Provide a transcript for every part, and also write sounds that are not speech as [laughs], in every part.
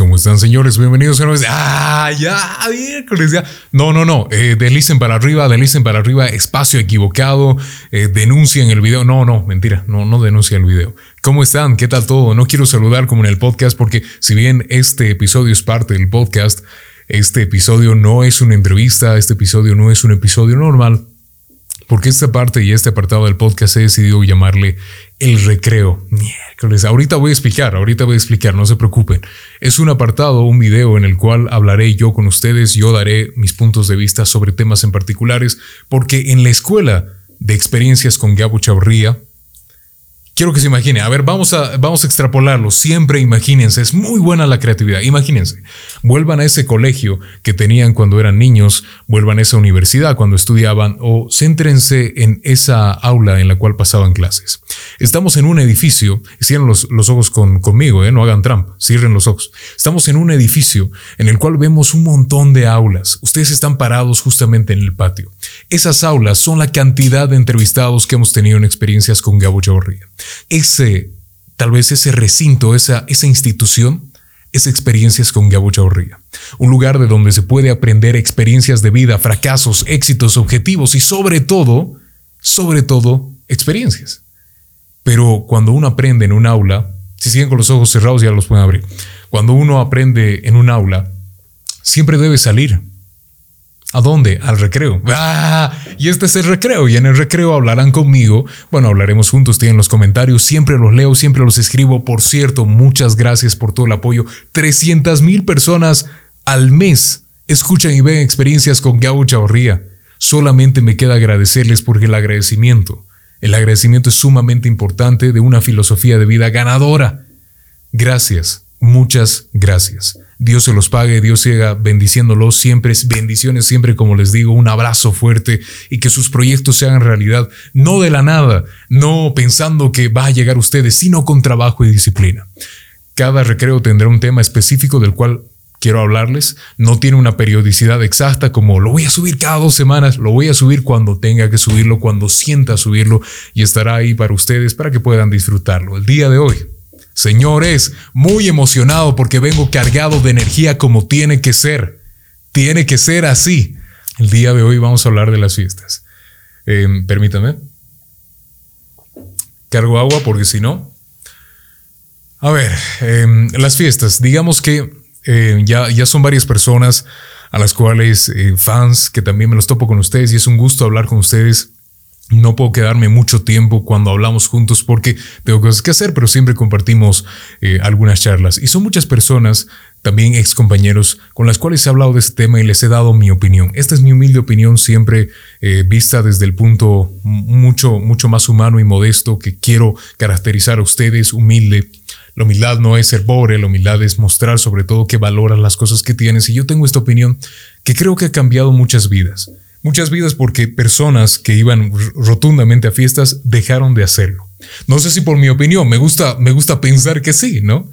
¿Cómo están, señores? Bienvenidos a una vez. ¡Ah, ya! Miércoles, ya. No, no, no. Eh, delicen para arriba, delicen para arriba. Espacio equivocado. Eh, denuncien el video. No, no, mentira. No, no denuncien el video. ¿Cómo están? ¿Qué tal todo? No quiero saludar como en el podcast porque si bien este episodio es parte del podcast, este episodio no es una entrevista, este episodio no es un episodio normal. Porque esta parte y este apartado del podcast he decidido llamarle el recreo. Miércoles. Ahorita voy a explicar, ahorita voy a explicar, no se preocupen. Es un apartado, un video en el cual hablaré yo con ustedes, yo daré mis puntos de vista sobre temas en particulares, porque en la escuela de experiencias con Gabo Chaurría, Quiero que se imagine. A ver, vamos a, vamos a extrapolarlo. Siempre imagínense. Es muy buena la creatividad. Imagínense. Vuelvan a ese colegio que tenían cuando eran niños. Vuelvan a esa universidad cuando estudiaban. O céntrense en esa aula en la cual pasaban clases. Estamos en un edificio. Cierren los, ojos con, conmigo, ¿eh? No hagan trampa. Cierren los ojos. Estamos en un edificio en el cual vemos un montón de aulas. Ustedes están parados justamente en el patio. Esas aulas son la cantidad de entrevistados que hemos tenido en experiencias con Gabo Chavarría ese, tal vez ese recinto, esa, esa institución, es experiencias con Gabo Chaurría. Un lugar de donde se puede aprender experiencias de vida, fracasos, éxitos, objetivos y sobre todo, sobre todo, experiencias. Pero cuando uno aprende en un aula, si siguen con los ojos cerrados ya los pueden abrir. Cuando uno aprende en un aula, siempre debe salir, ¿A dónde? Al recreo. ¡Ah! Y este es el recreo. Y en el recreo hablarán conmigo. Bueno, hablaremos juntos. Tienen los comentarios. Siempre los leo, siempre los escribo. Por cierto, muchas gracias por todo el apoyo. 300 mil personas al mes escuchan y ven experiencias con Gabo Chavarría. Solamente me queda agradecerles porque el agradecimiento, el agradecimiento es sumamente importante de una filosofía de vida ganadora. Gracias, muchas gracias. Dios se los pague, Dios siga bendiciéndolos siempre, bendiciones siempre, como les digo, un abrazo fuerte y que sus proyectos se hagan realidad, no de la nada, no pensando que va a llegar a ustedes, sino con trabajo y disciplina. Cada recreo tendrá un tema específico del cual quiero hablarles. No tiene una periodicidad exacta como lo voy a subir cada dos semanas, lo voy a subir cuando tenga que subirlo, cuando sienta subirlo y estará ahí para ustedes para que puedan disfrutarlo. El día de hoy Señores, muy emocionado porque vengo cargado de energía como tiene que ser. Tiene que ser así. El día de hoy vamos a hablar de las fiestas. Em, permítame. Cargo agua porque si no... A ver, em, las fiestas. Digamos que em, ya, ya son varias personas a las cuales eh, fans que también me los topo con ustedes y es un gusto hablar con ustedes no puedo quedarme mucho tiempo cuando hablamos juntos porque tengo cosas que hacer, pero siempre compartimos eh, algunas charlas. Y son muchas personas, también ex compañeros, con las cuales he hablado de este tema y les he dado mi opinión. Esta es mi humilde opinión, siempre eh, vista desde el punto mucho, mucho más humano y modesto que quiero caracterizar a ustedes, humilde. La humildad no es ser pobre, la humildad es mostrar sobre todo que valoras las cosas que tienes. Y yo tengo esta opinión que creo que ha cambiado muchas vidas. Muchas vidas porque personas que iban rotundamente a fiestas dejaron de hacerlo. No sé si por mi opinión, me gusta, me gusta pensar que sí, ¿no?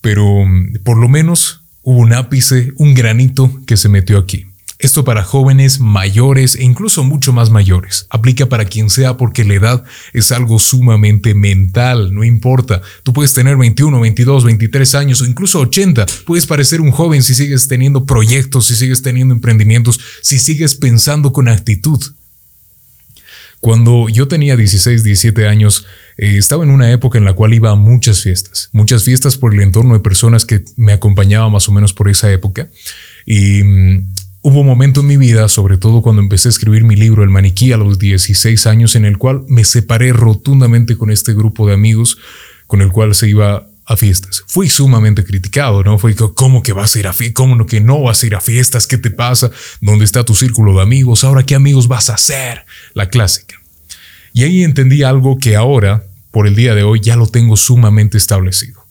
Pero mm, por lo menos hubo un ápice, un granito que se metió aquí. Esto para jóvenes, mayores e incluso mucho más mayores. Aplica para quien sea porque la edad es algo sumamente mental, no importa. Tú puedes tener 21, 22, 23 años o incluso 80. Puedes parecer un joven si sigues teniendo proyectos, si sigues teniendo emprendimientos, si sigues pensando con actitud. Cuando yo tenía 16, 17 años, eh, estaba en una época en la cual iba a muchas fiestas, muchas fiestas por el entorno de personas que me acompañaban más o menos por esa época. Y mm, Hubo un momento en mi vida, sobre todo cuando empecé a escribir mi libro El maniquí a los 16 años, en el cual me separé rotundamente con este grupo de amigos con el cual se iba a fiestas. Fui sumamente criticado, ¿no? Fue ¿cómo que vas a ir a fiestas? ¿Cómo que no vas a ir a fiestas? ¿Qué te pasa? ¿Dónde está tu círculo de amigos? ¿Ahora qué amigos vas a hacer? La clásica. Y ahí entendí algo que ahora, por el día de hoy, ya lo tengo sumamente establecido.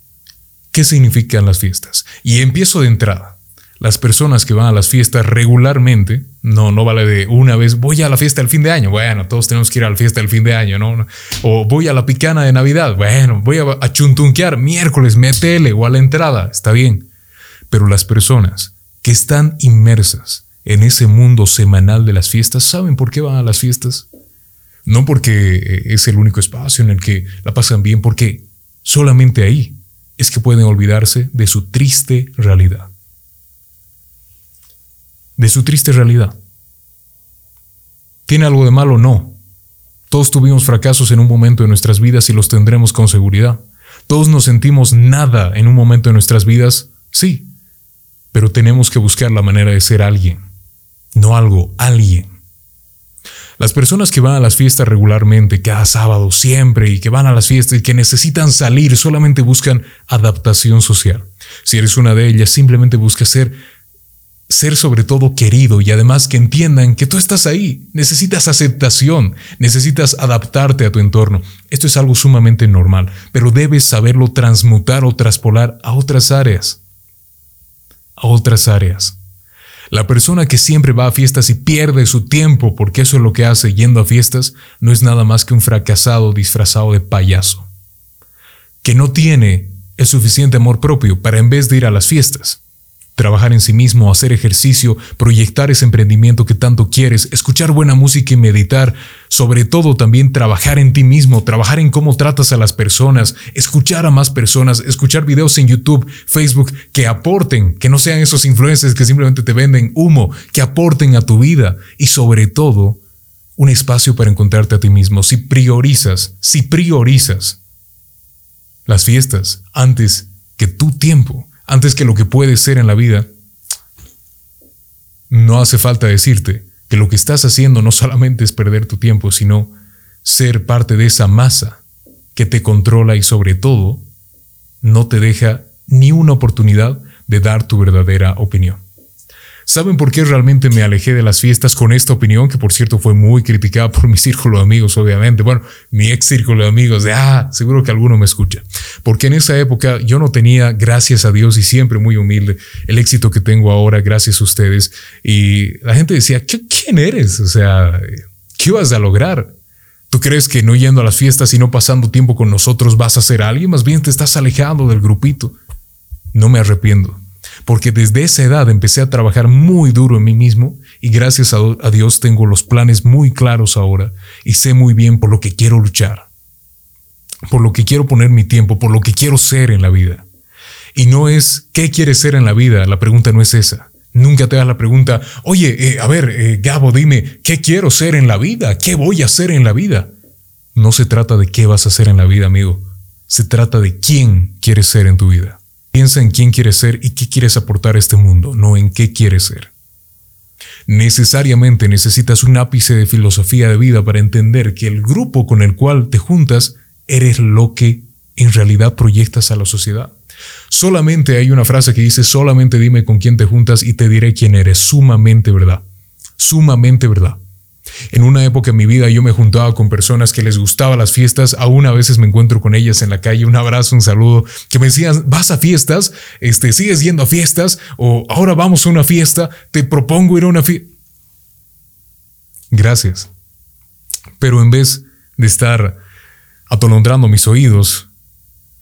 ¿Qué significan las fiestas? Y empiezo de entrada las personas que van a las fiestas regularmente, no, no vale de una vez, voy a la fiesta del fin de año, bueno, todos tenemos que ir a la fiesta del fin de año, ¿no? O voy a la picana de Navidad, bueno, voy a, chuntunquear miércoles, métele o a la entrada, está bien. Pero las personas que están inmersas en ese mundo semanal de las fiestas, ¿saben por qué van a las fiestas? No porque es el único espacio en el que la pasan bien, porque solamente ahí es que pueden olvidarse de su triste realidad. De su triste realidad. ¿Tiene algo de malo? No. Todos tuvimos fracasos en un momento de nuestras vidas y los tendremos con seguridad. Todos nos sentimos nada en un momento de nuestras vidas, sí, pero tenemos que buscar la manera de ser alguien, no algo, alguien. Las personas que van a las fiestas regularmente, cada sábado, siempre, y que van a las fiestas y que necesitan salir, solamente buscan adaptación social. Si eres una de ellas, simplemente busca ser ser sobre todo querido y además que entiendan que tú estás ahí, necesitas aceptación, necesitas adaptarte a tu entorno. Esto es algo sumamente normal, pero debes saberlo transmutar o traspolar a otras áreas. A otras áreas. La persona que siempre va a fiestas y pierde su tiempo porque eso es lo que hace yendo a fiestas no es nada más que un fracasado disfrazado de payaso, que no tiene el suficiente amor propio para en vez de ir a las fiestas, trabajar en sí mismo, hacer ejercicio, proyectar ese emprendimiento que tanto quieres, escuchar buena música y meditar, sobre todo también trabajar en ti mismo, trabajar en cómo tratas a las personas, escuchar a más personas, escuchar videos en YouTube, Facebook que aporten, que no sean esos influencers que simplemente te venden humo, que aporten a tu vida y sobre todo un espacio para encontrarte a ti mismo. Si priorizas, si priorizas las fiestas antes que tu tiempo, antes que lo que puedes ser en la vida, no hace falta decirte que lo que estás haciendo no solamente es perder tu tiempo, sino ser parte de esa masa que te controla y sobre todo no te deja ni una oportunidad de dar tu verdadera opinión. ¿Saben por qué realmente me alejé de las fiestas con esta opinión? Que por cierto fue muy criticada por mi [laughs] círculo de amigos, obviamente. Bueno, mi ex círculo de amigos, de, ah, seguro que alguno me escucha. Porque en esa época yo no tenía, gracias a Dios y siempre muy humilde, el éxito que tengo ahora, gracias a ustedes. Y la gente decía, ¿quién eres? O sea, ¿qué vas a lograr? ¿Tú crees que no yendo a las fiestas y no pasando tiempo con nosotros vas a ser alguien? Más bien te estás alejando del grupito. No me arrepiento porque desde esa edad empecé a trabajar muy duro en mí mismo y gracias a, Dios tengo los planes muy claros ahora y sé muy bien por lo que quiero luchar, por lo que quiero poner mi tiempo, por lo que quiero ser en la vida. Y no es qué quieres ser en la vida, la pregunta no es esa. Nunca te das la pregunta, oye, eh, a ver, eh, Gabo, dime, ¿qué quiero ser en la vida? ¿Qué voy a hacer en la vida? No se trata de qué vas a hacer en la vida, amigo. Se trata de quién quieres ser en tu vida. Piensa en quién quieres ser y qué quieres aportar a este mundo, no en qué quieres ser. Necesariamente necesitas un ápice de filosofía de vida para entender que el grupo con el cual te juntas eres lo que en realidad proyectas a la sociedad. Solamente hay una frase que dice, solamente dime con quién te juntas y te diré quién eres. Sumamente verdad. Sumamente verdad. En una época en mi vida yo me juntaba con personas que les gustaban las fiestas, aún a veces me encuentro con ellas en la calle, un abrazo, un saludo, que me decían, vas a fiestas, este, sigues yendo a fiestas, o ahora vamos a una fiesta, te propongo ir a una fiesta. Gracias. Pero en vez de estar atolondrando mis oídos,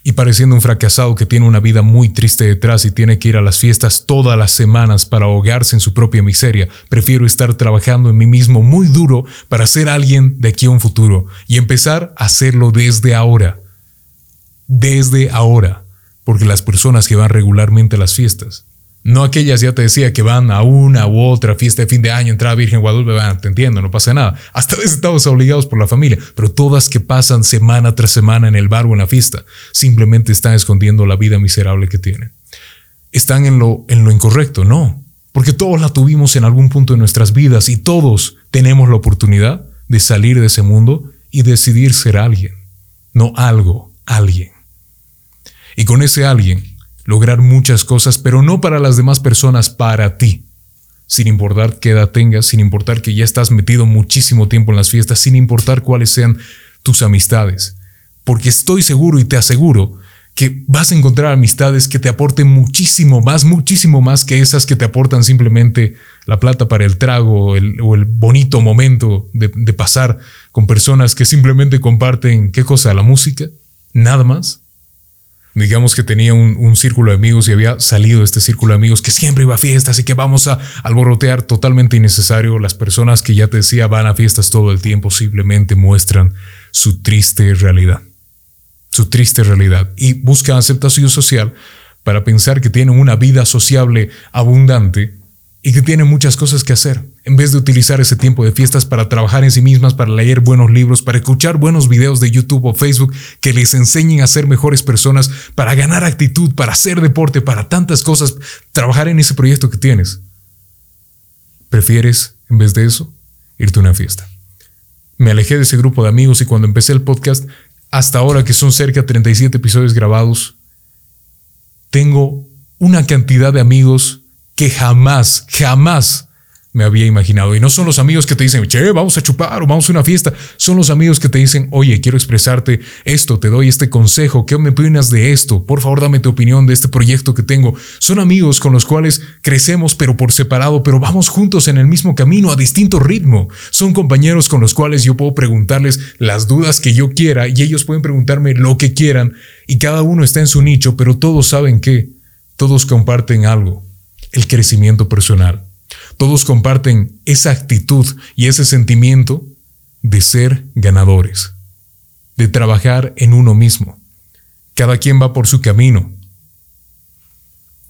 y pareciendo un fracasado que tiene una vida muy triste detrás y tiene que ir a las fiestas todas las semanas para ahogarse en su propia miseria, prefiero estar trabajando en mí mismo muy duro para ser alguien de aquí a un futuro y empezar a hacerlo desde ahora. Desde ahora, porque las personas que van regularmente a las fiestas no aquellas, ya te decía, que van a una u otra fiesta de fin de año, entrada Virgen Guadalupe, van, te entiendo, no pasa nada. Hasta veces estamos obligados por la familia, pero todas que pasan semana tras semana en el bar o en la fiesta, simplemente están escondiendo la vida miserable que tienen. Están en lo, en lo incorrecto, no, porque todos la tuvimos en algún punto de nuestras vidas y todos tenemos la oportunidad de salir de ese mundo y decidir ser alguien, no algo, alguien. Y con ese alguien lograr muchas cosas, pero no para las demás personas, para ti. Sin importar qué edad tengas, sin importar que ya estás metido muchísimo tiempo en las fiestas, sin importar cuáles sean tus amistades. Porque estoy seguro y te aseguro que vas a encontrar amistades que te aporten muchísimo más, muchísimo más que esas que te aportan simplemente la plata para el trago o el bonito momento de, de pasar con personas que simplemente comparten, ¿qué cosa? La música, nada más digamos que tenía un, círculo de amigos y había salido este círculo de amigos que siempre iba a fiestas y que vamos a alborotear totalmente innecesario. Las personas que ya te decía van a fiestas todo el tiempo simplemente muestran su triste realidad. su triste realidad y busca aceptación social para pensar que tienen una vida sociable abundante y que tienen muchas cosas que hacer, en vez de utilizar ese tiempo de fiestas para trabajar en sí mismas, para leer buenos libros, para escuchar buenos videos de YouTube o Facebook que les enseñen a ser mejores personas, para ganar actitud, para hacer deporte, para tantas cosas, trabajar en ese proyecto que tienes. ¿Prefieres, en vez de eso, irte a una fiesta? Me alejé de ese grupo de amigos y cuando empecé el podcast, hasta ahora que son cerca de 37 episodios grabados, tengo una cantidad de amigos que jamás, jamás me había imaginado. Y no son los amigos que te dicen, che, vamos a chupar o vamos a una fiesta. Son los amigos que te dicen, oye, quiero expresarte esto, te doy este consejo, ¿qué me opinas de esto? Por favor, dame tu opinión de este proyecto que tengo. Son amigos con los cuales crecemos, pero por separado, pero vamos juntos en el mismo camino, a distinto ritmo. Son compañeros con los cuales yo puedo preguntarles las dudas que yo quiera y ellos pueden preguntarme lo que quieran y cada uno está en su nicho, pero todos saben que todos comparten algo, el crecimiento personal. Todos comparten esa actitud y ese sentimiento de ser ganadores, de trabajar en uno mismo. Cada quien va por su camino.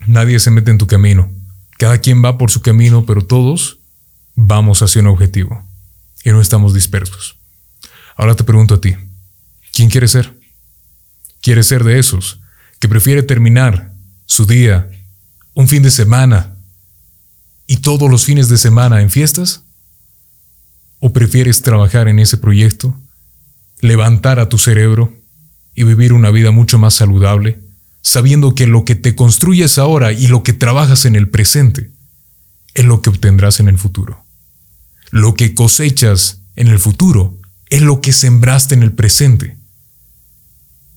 Nadie se mete en tu camino. Cada quien va por su camino, pero todos vamos hacia un objetivo y no estamos dispersos. Ahora te pregunto a ti, ¿quién quieres ser? ¿Quieres ser de esos que prefiere terminar su día, un fin de semana, y todos los fines de semana en fiestas? ¿O prefieres trabajar en ese proyecto, levantar a tu cerebro y vivir una vida mucho más saludable, sabiendo que lo que te construyes ahora y lo que trabajas en el presente es lo que obtendrás en el futuro? Lo que cosechas en el futuro es lo que sembraste en el presente.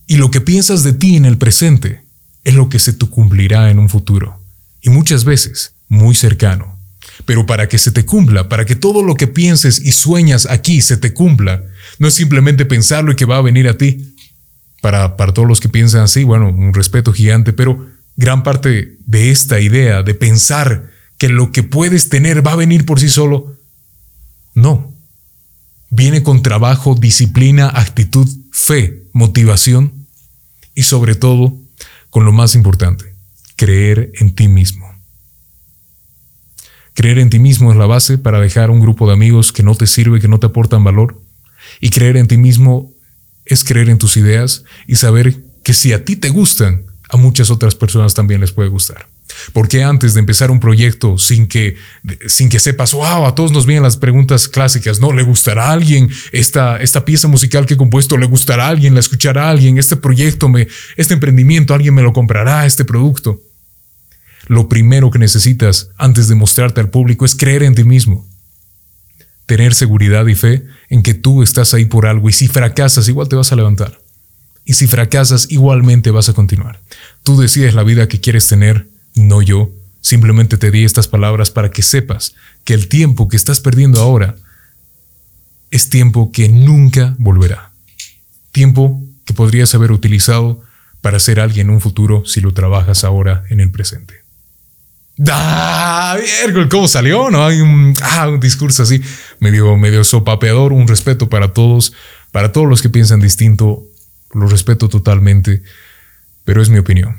Y lo que piensas de ti en el presente es lo que se te cumplirá en un futuro. Y muchas veces muy cercano. Pero para que se te cumpla, para que todo lo que pienses y sueñas aquí se te cumpla, no es simplemente pensarlo y que va a venir a ti. Para, para todos los que piensan así, bueno, un respeto gigante, pero gran parte de esta idea de pensar que lo que puedes tener va a venir por sí solo, no. Viene con trabajo, disciplina, actitud, fe, motivación y sobre todo, con lo más importante, creer en ti mismo. Creer en ti mismo es la base para dejar un grupo de amigos que no te sirve, que no te aportan valor. Y creer en ti mismo es creer en tus ideas y saber que si a ti te gustan, a muchas otras personas también les puede gustar. Porque antes de empezar un proyecto sin que, sin que sepas, wow, a todos nos vienen las preguntas clásicas, ¿no? ¿Le gustará a alguien esta, esta pieza musical que he compuesto? ¿Le gustará a alguien? ¿La escuchará a alguien? ¿Este proyecto, me, este emprendimiento, alguien me lo comprará, este producto? Lo primero que necesitas antes de mostrarte al público es creer en ti mismo. Tener seguridad y fe en que tú estás ahí por algo y si fracasas igual te vas a levantar. Y si fracasas igualmente vas a continuar. Tú decides la vida que quieres tener, no yo. Simplemente te di estas palabras para que sepas que el tiempo que estás perdiendo ahora es tiempo que nunca volverá. Tiempo que podrías haber utilizado para ser alguien en un futuro si lo trabajas ahora en el presente. ¿Cómo salió? ¿No? Hay un, ah, un discurso así, medio, medio sopapeador, un respeto para todos, para todos los que piensan distinto, lo respeto totalmente, pero es mi opinión.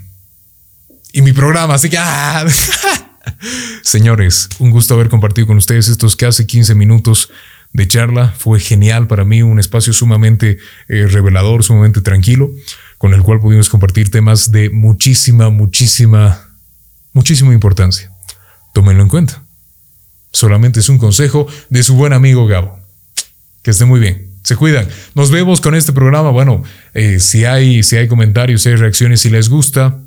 Y mi programa, así que... Ah. [laughs] Señores, un gusto haber compartido con ustedes estos casi 15 minutos de charla. Fue genial para mí, un espacio sumamente eh, revelador, sumamente tranquilo, con el cual pudimos compartir temas de muchísima, muchísima muchísima importancia. Tómenlo en cuenta. Solamente es un consejo de su buen amigo Gabo. Que esté muy bien. Se cuidan. Nos vemos con este programa. Bueno, eh, si, hay, si hay comentarios, si hay reacciones, si les gusta,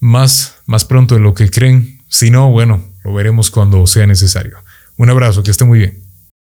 más, más pronto de lo que creen. Si no, bueno, lo veremos cuando sea necesario. Un abrazo, que esté muy bien.